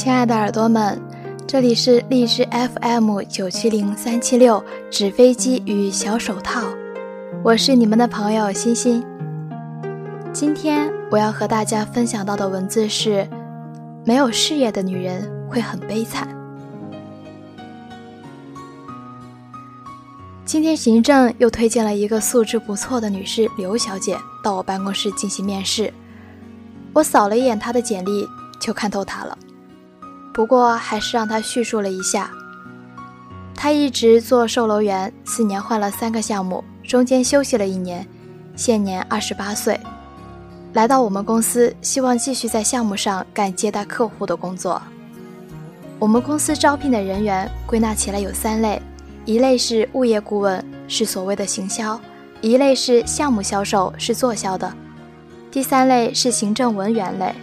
亲爱的耳朵们，这里是荔枝 FM 九七零三七六纸飞机与小手套，我是你们的朋友欣欣。今天我要和大家分享到的文字是：没有事业的女人会很悲惨。今天行政又推荐了一个素质不错的女士刘小姐到我办公室进行面试。我扫了一眼她的简历，就看透她了。不过还是让他叙述了一下。他一直做售楼员，四年换了三个项目，中间休息了一年，现年二十八岁，来到我们公司，希望继续在项目上干接待客户的工作。我们公司招聘的人员归纳起来有三类。一类是物业顾问，是所谓的行销；一类是项目销售，是做销的；第三类是行政文员类。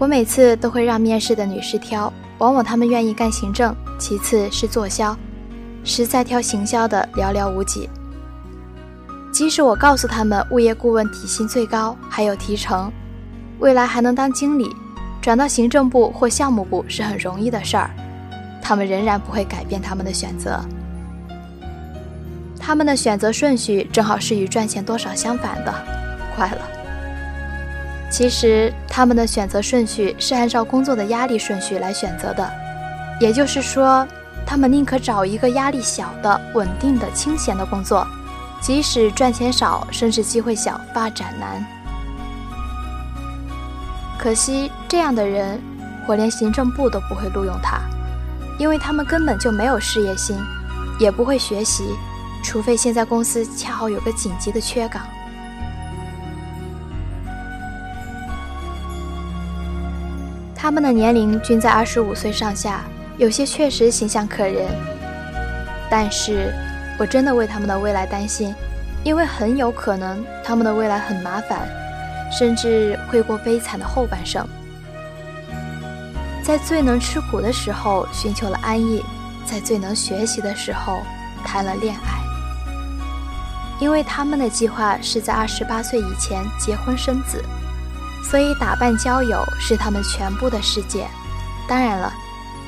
我每次都会让面试的女士挑，往往她们愿意干行政，其次是做销，实在挑行销的寥寥无几。即使我告诉他们，物业顾问底薪最高，还有提成，未来还能当经理，转到行政部或项目部是很容易的事儿。他们仍然不会改变他们的选择，他们的选择顺序正好是与赚钱多少相反的，快了。其实他们的选择顺序是按照工作的压力顺序来选择的，也就是说，他们宁可找一个压力小的、稳定的、清闲的工作，即使赚钱少，甚至机会小、发展难。可惜这样的人，我连行政部都不会录用他。因为他们根本就没有事业心，也不会学习，除非现在公司恰好有个紧急的缺岗。他们的年龄均在二十五岁上下，有些确实形象可人，但是我真的为他们的未来担心，因为很有可能他们的未来很麻烦，甚至会过悲惨的后半生。在最能吃苦的时候寻求了安逸，在最能学习的时候谈了恋爱。因为他们的计划是在二十八岁以前结婚生子，所以打扮交友是他们全部的世界。当然了，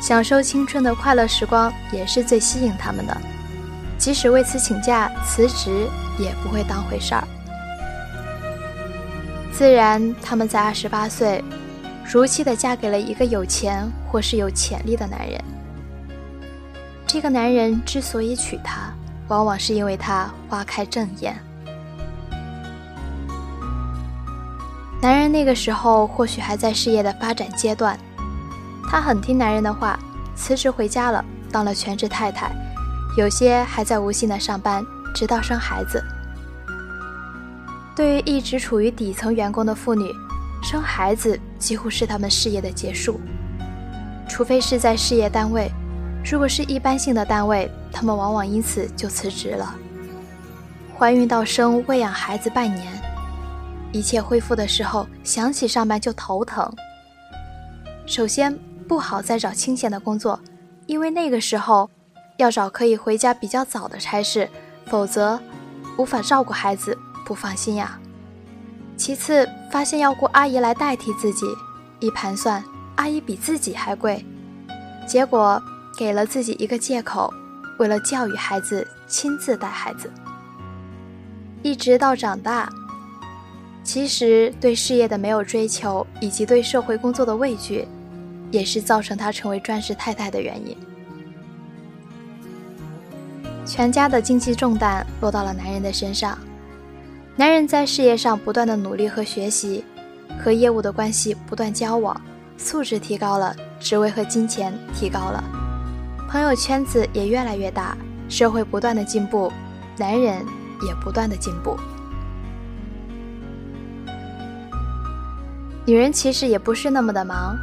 享受青春的快乐时光也是最吸引他们的。即使为此请假辞职，也不会当回事儿。自然，他们在二十八岁。如期的嫁给了一个有钱或是有潜力的男人。这个男人之所以娶她，往往是因为他花开正艳。那个时候或许还在事业的发展阶段，她很听男人的话，辞职回家了，当了全职太太，有些还在无心的上班，直到生孩子。对于一直处于底层员工的妇女。生孩子几乎是他们事业的结束，除非是在事业单位。如果是一般性的单位，他们往往因此就辞职了。怀孕到生、喂养孩子半年，一切恢复的时候，想起上班就头疼。首先不好再找清闲的工作，因为那个时候要找可以回家比较早的差事，否则无法照顾孩子，不放心呀。其次，发现要雇阿姨来代替自己，一盘算，阿姨比自己还贵，结果给了自己一个借口，为了教育孩子，亲自带孩子，一直到长大。其实对事业的没有追求，以及对社会工作的畏惧，也是造成她成为钻石太太的原因。全家的经济重担落到了男人的身上。男人在事业上不断的努力和学习，和业务的关系不断交往，素质提高了，职位和金钱提高了，朋友圈子也越来越大，社会不断的进步，男人也不断的进步。女人其实也不是那么的忙，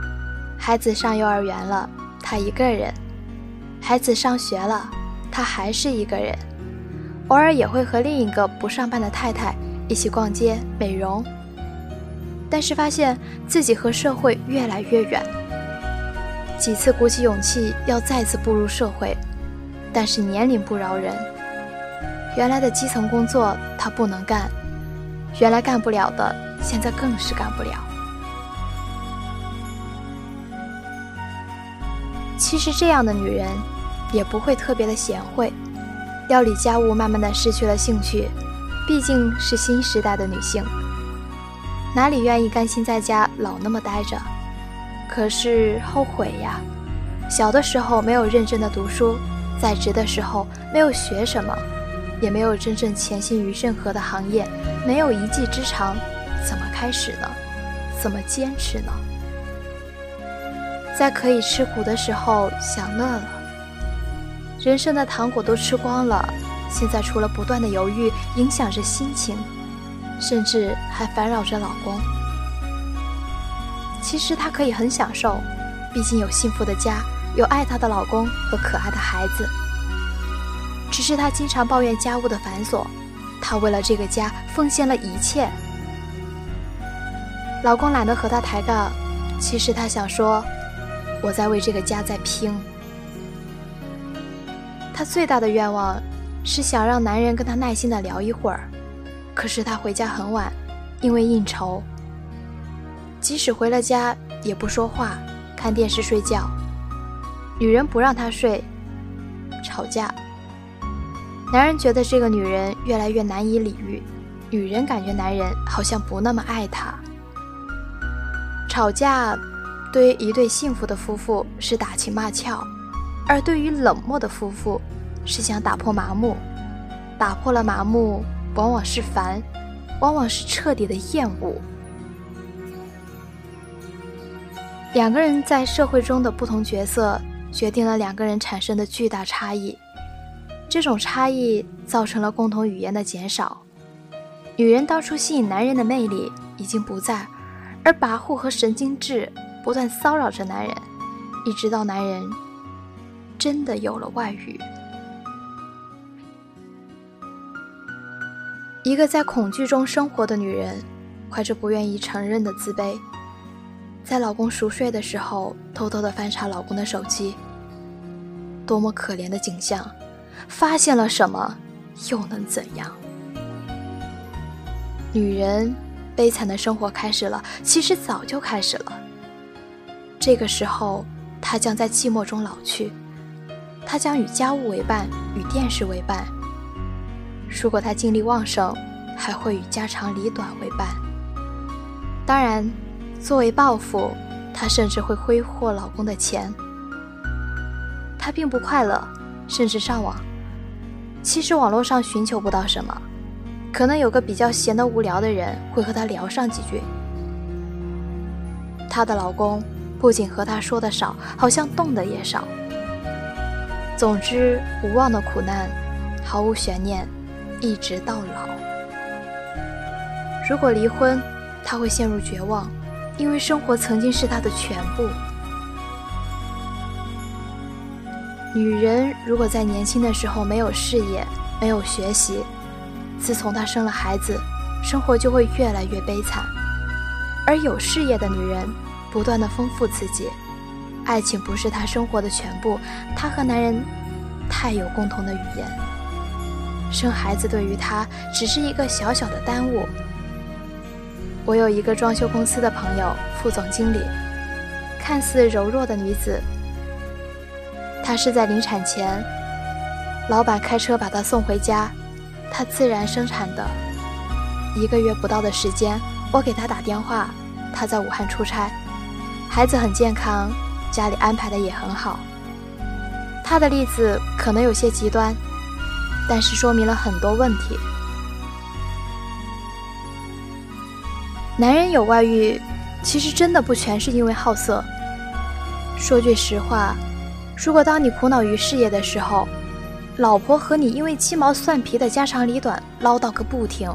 孩子上幼儿园了，她一个人；孩子上学了，她还是一个人。偶尔也会和另一个不上班的太太一起逛街、美容，但是发现自己和社会越来越远。几次鼓起勇气要再次步入社会，但是年龄不饶人。原来的基层工作他不能干，原来干不了的，现在更是干不了。其实这样的女人，也不会特别的贤惠，料理家务慢慢的失去了兴趣。毕竟是新时代的女性，哪里愿意甘心在家老那么待着？可是后悔呀，小的时候没有认真的读书，在职的时候没有学什么，也没有真正潜心于任何的行业，没有一技之长，怎么开始呢？怎么坚持呢？在可以吃苦的时候享乐了，人生的糖果都吃光了。现在除了不断的犹豫，影响着心情，甚至还烦扰着老公。其实她可以很享受，毕竟有幸福的家，有爱她的老公和可爱的孩子。只是她经常抱怨家务的繁琐，她为了这个家奉献了一切。老公懒得和她抬杠，其实她想说，我在为这个家在拼。她最大的愿望。是想让男人跟她耐心的聊一会儿，可是她回家很晚，因为应酬。即使回了家，也不说话，看电视睡觉。女人不让他睡，吵架。男人觉得这个女人越来越难以理喻，女人感觉男人好像不那么爱她。吵架，对于一对幸福的夫妇是打情骂俏，而对于冷漠的夫妇。是想打破麻木，打破了麻木，往往是烦，往往是彻底的厌恶。两个人在社会中的不同角色，决定了两个人产生的巨大差异。这种差异造成了共同语言的减少。女人当初吸引男人的魅力已经不在，而跋扈和神经质不断骚扰着男人，一直到男人真的有了外遇。一个在恐惧中生活的女人，怀着不愿意承认的自卑，在老公熟睡的时候，偷偷的翻查老公的手机。多么可怜的景象！发现了什么，又能怎样？女人悲惨的生活开始了，其实早就开始了。这个时候，她将在寂寞中老去，她将与家务为伴，与电视为伴。如果她精力旺盛，还会与家长里短为伴。当然，作为报复，她甚至会挥霍老公的钱。她并不快乐，甚至上网。其实网络上寻求不到什么，可能有个比较闲的无聊的人会和她聊上几句。她的老公不仅和他说的少，好像动的也少。总之，无望的苦难，毫无悬念。一直到老。如果离婚，他会陷入绝望，因为生活曾经是他的全部。女人如果在年轻的时候没有事业、没有学习，自从她生了孩子，生活就会越来越悲惨。而有事业的女人，不断的丰富自己，爱情不是她生活的全部，她和男人太有共同的语言。生孩子对于她只是一个小小的耽误。我有一个装修公司的朋友，副总经理，看似柔弱的女子。她是在临产前，老板开车把她送回家，她自然生产的。一个月不到的时间，我给她打电话，她在武汉出差，孩子很健康，家里安排的也很好。他的例子可能有些极端。但是说明了很多问题。男人有外遇，其实真的不全是因为好色。说句实话，如果当你苦恼于事业的时候，老婆和你因为鸡毛蒜皮的家长里短唠叨个不停；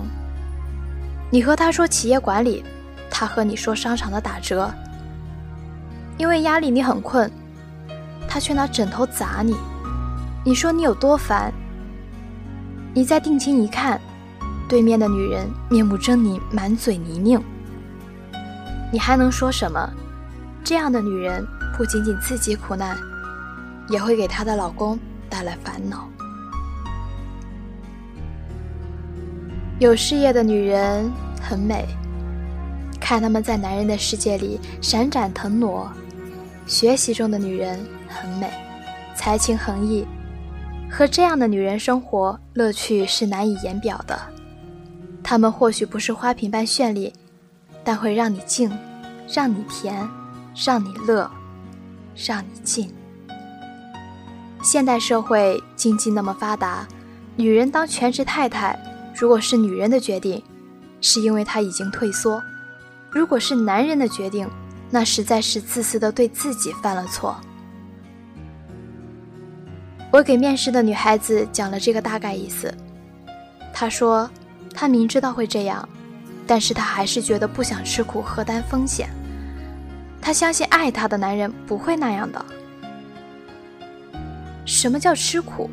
你和他说企业管理，他和你说商场的打折；因为压力你很困，他却拿枕头砸你。你说你有多烦？你再定睛一看，对面的女人面目狰狞，满嘴泥泞。你还能说什么？这样的女人不仅仅自己苦难，也会给她的老公带来烦恼。有事业的女人很美，看她们在男人的世界里闪展腾挪，学习中的女人很美，才情横溢。和这样的女人生活，乐趣是难以言表的。她们或许不是花瓶般绚丽，但会让你静，让你甜，让你乐，让你静。现代社会经济那么发达，女人当全职太太，如果是女人的决定，是因为她已经退缩；如果是男人的决定，那实在是自私的对自己犯了错。我给面试的女孩子讲了这个大概意思，她说，她明知道会这样，但是她还是觉得不想吃苦和担风险。她相信爱她的男人不会那样的。什么叫吃苦？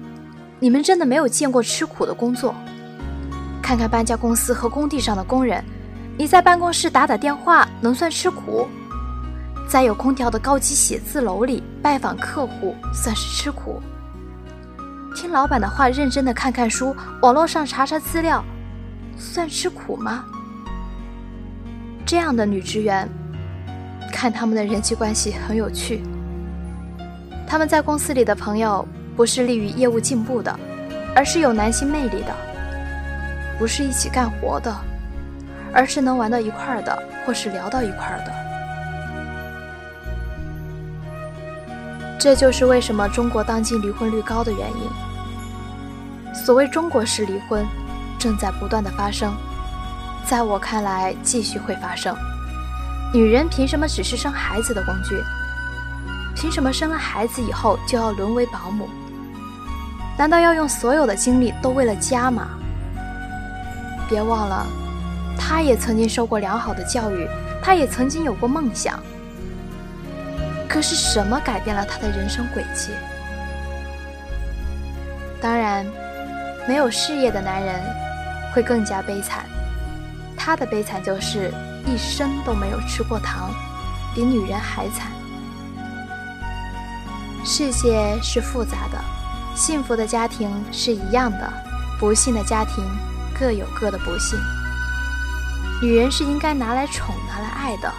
你们真的没有见过吃苦的工作？看看搬家公司和工地上的工人，你在办公室打打电话能算吃苦？在有空调的高级写字楼里拜访客户算是吃苦？听老板的话，认真的看看书，网络上查查资料，算吃苦吗？这样的女职员，看他们的人际关系很有趣。他们在公司里的朋友，不是利于业务进步的，而是有男性魅力的；不是一起干活的，而是能玩到一块儿的，或是聊到一块儿的。这就是为什么中国当今离婚率高的原因。所谓中国式离婚，正在不断的发生，在我看来，继续会发生。女人凭什么只是生孩子的工具？凭什么生了孩子以后就要沦为保姆？难道要用所有的精力都为了家吗？别忘了，他也曾经受过良好的教育，他也曾经有过梦想。可是什么改变了他的人生轨迹？当然，没有事业的男人会更加悲惨。他的悲惨就是一生都没有吃过糖，比女人还惨。世界是复杂的，幸福的家庭是一样的，不幸的家庭各有各的不幸。女人是应该拿来宠、拿来爱的。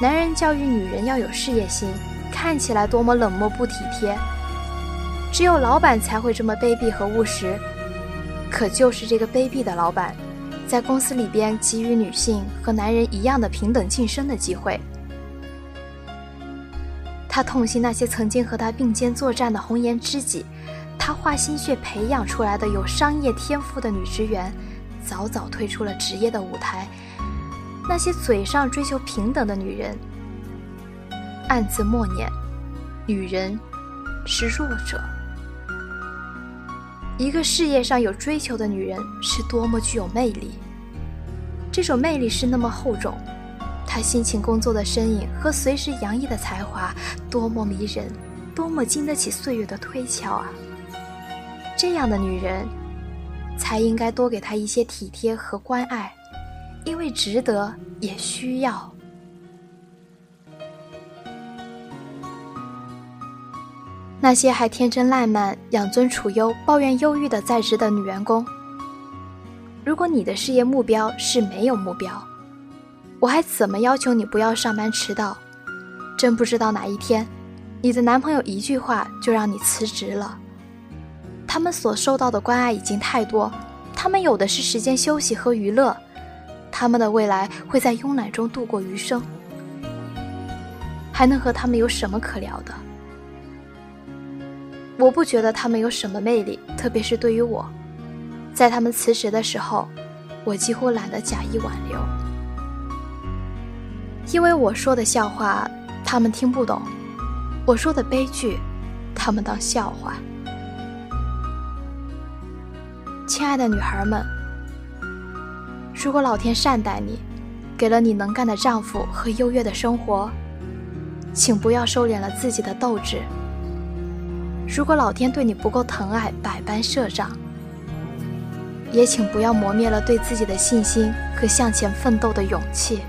男人教育女人要有事业心，看起来多么冷漠不体贴。只有老板才会这么卑鄙和务实。可就是这个卑鄙的老板，在公司里边给予女性和男人一样的平等晋升的机会。他痛心那些曾经和他并肩作战的红颜知己，他花心血培养出来的有商业天赋的女职员，早早退出了职业的舞台。那些嘴上追求平等的女人，暗自默念：“女人是弱者。”一个事业上有追求的女人是多么具有魅力！这种魅力是那么厚重，她辛勤工作的身影和随时洋溢的才华多么迷人，多么经得起岁月的推敲啊！这样的女人，才应该多给她一些体贴和关爱。因为值得，也需要。那些还天真烂漫、养尊处优、抱怨忧郁的在职的女员工，如果你的事业目标是没有目标，我还怎么要求你不要上班迟到？真不知道哪一天，你的男朋友一句话就让你辞职了。他们所受到的关爱已经太多，他们有的是时间休息和娱乐。他们的未来会在慵懒中度过余生，还能和他们有什么可聊的？我不觉得他们有什么魅力，特别是对于我，在他们辞职的时候，我几乎懒得假意挽留，因为我说的笑话他们听不懂，我说的悲剧他们当笑话。亲爱的女孩们。如果老天善待你，给了你能干的丈夫和优越的生活，请不要收敛了自己的斗志。如果老天对你不够疼爱，百般设障，也请不要磨灭了对自己的信心和向前奋斗的勇气。